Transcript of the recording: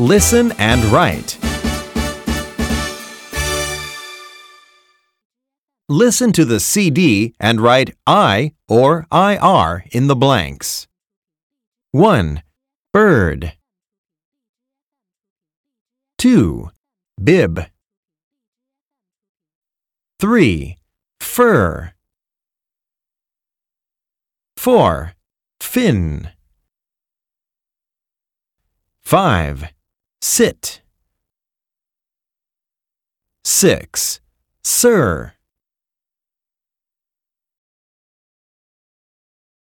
Listen and write. Listen to the CD and write I or IR in the blanks. 1. Bird. 2. Bib. 3. Fir. 4. Fin. 5. Sit. 6. Sir.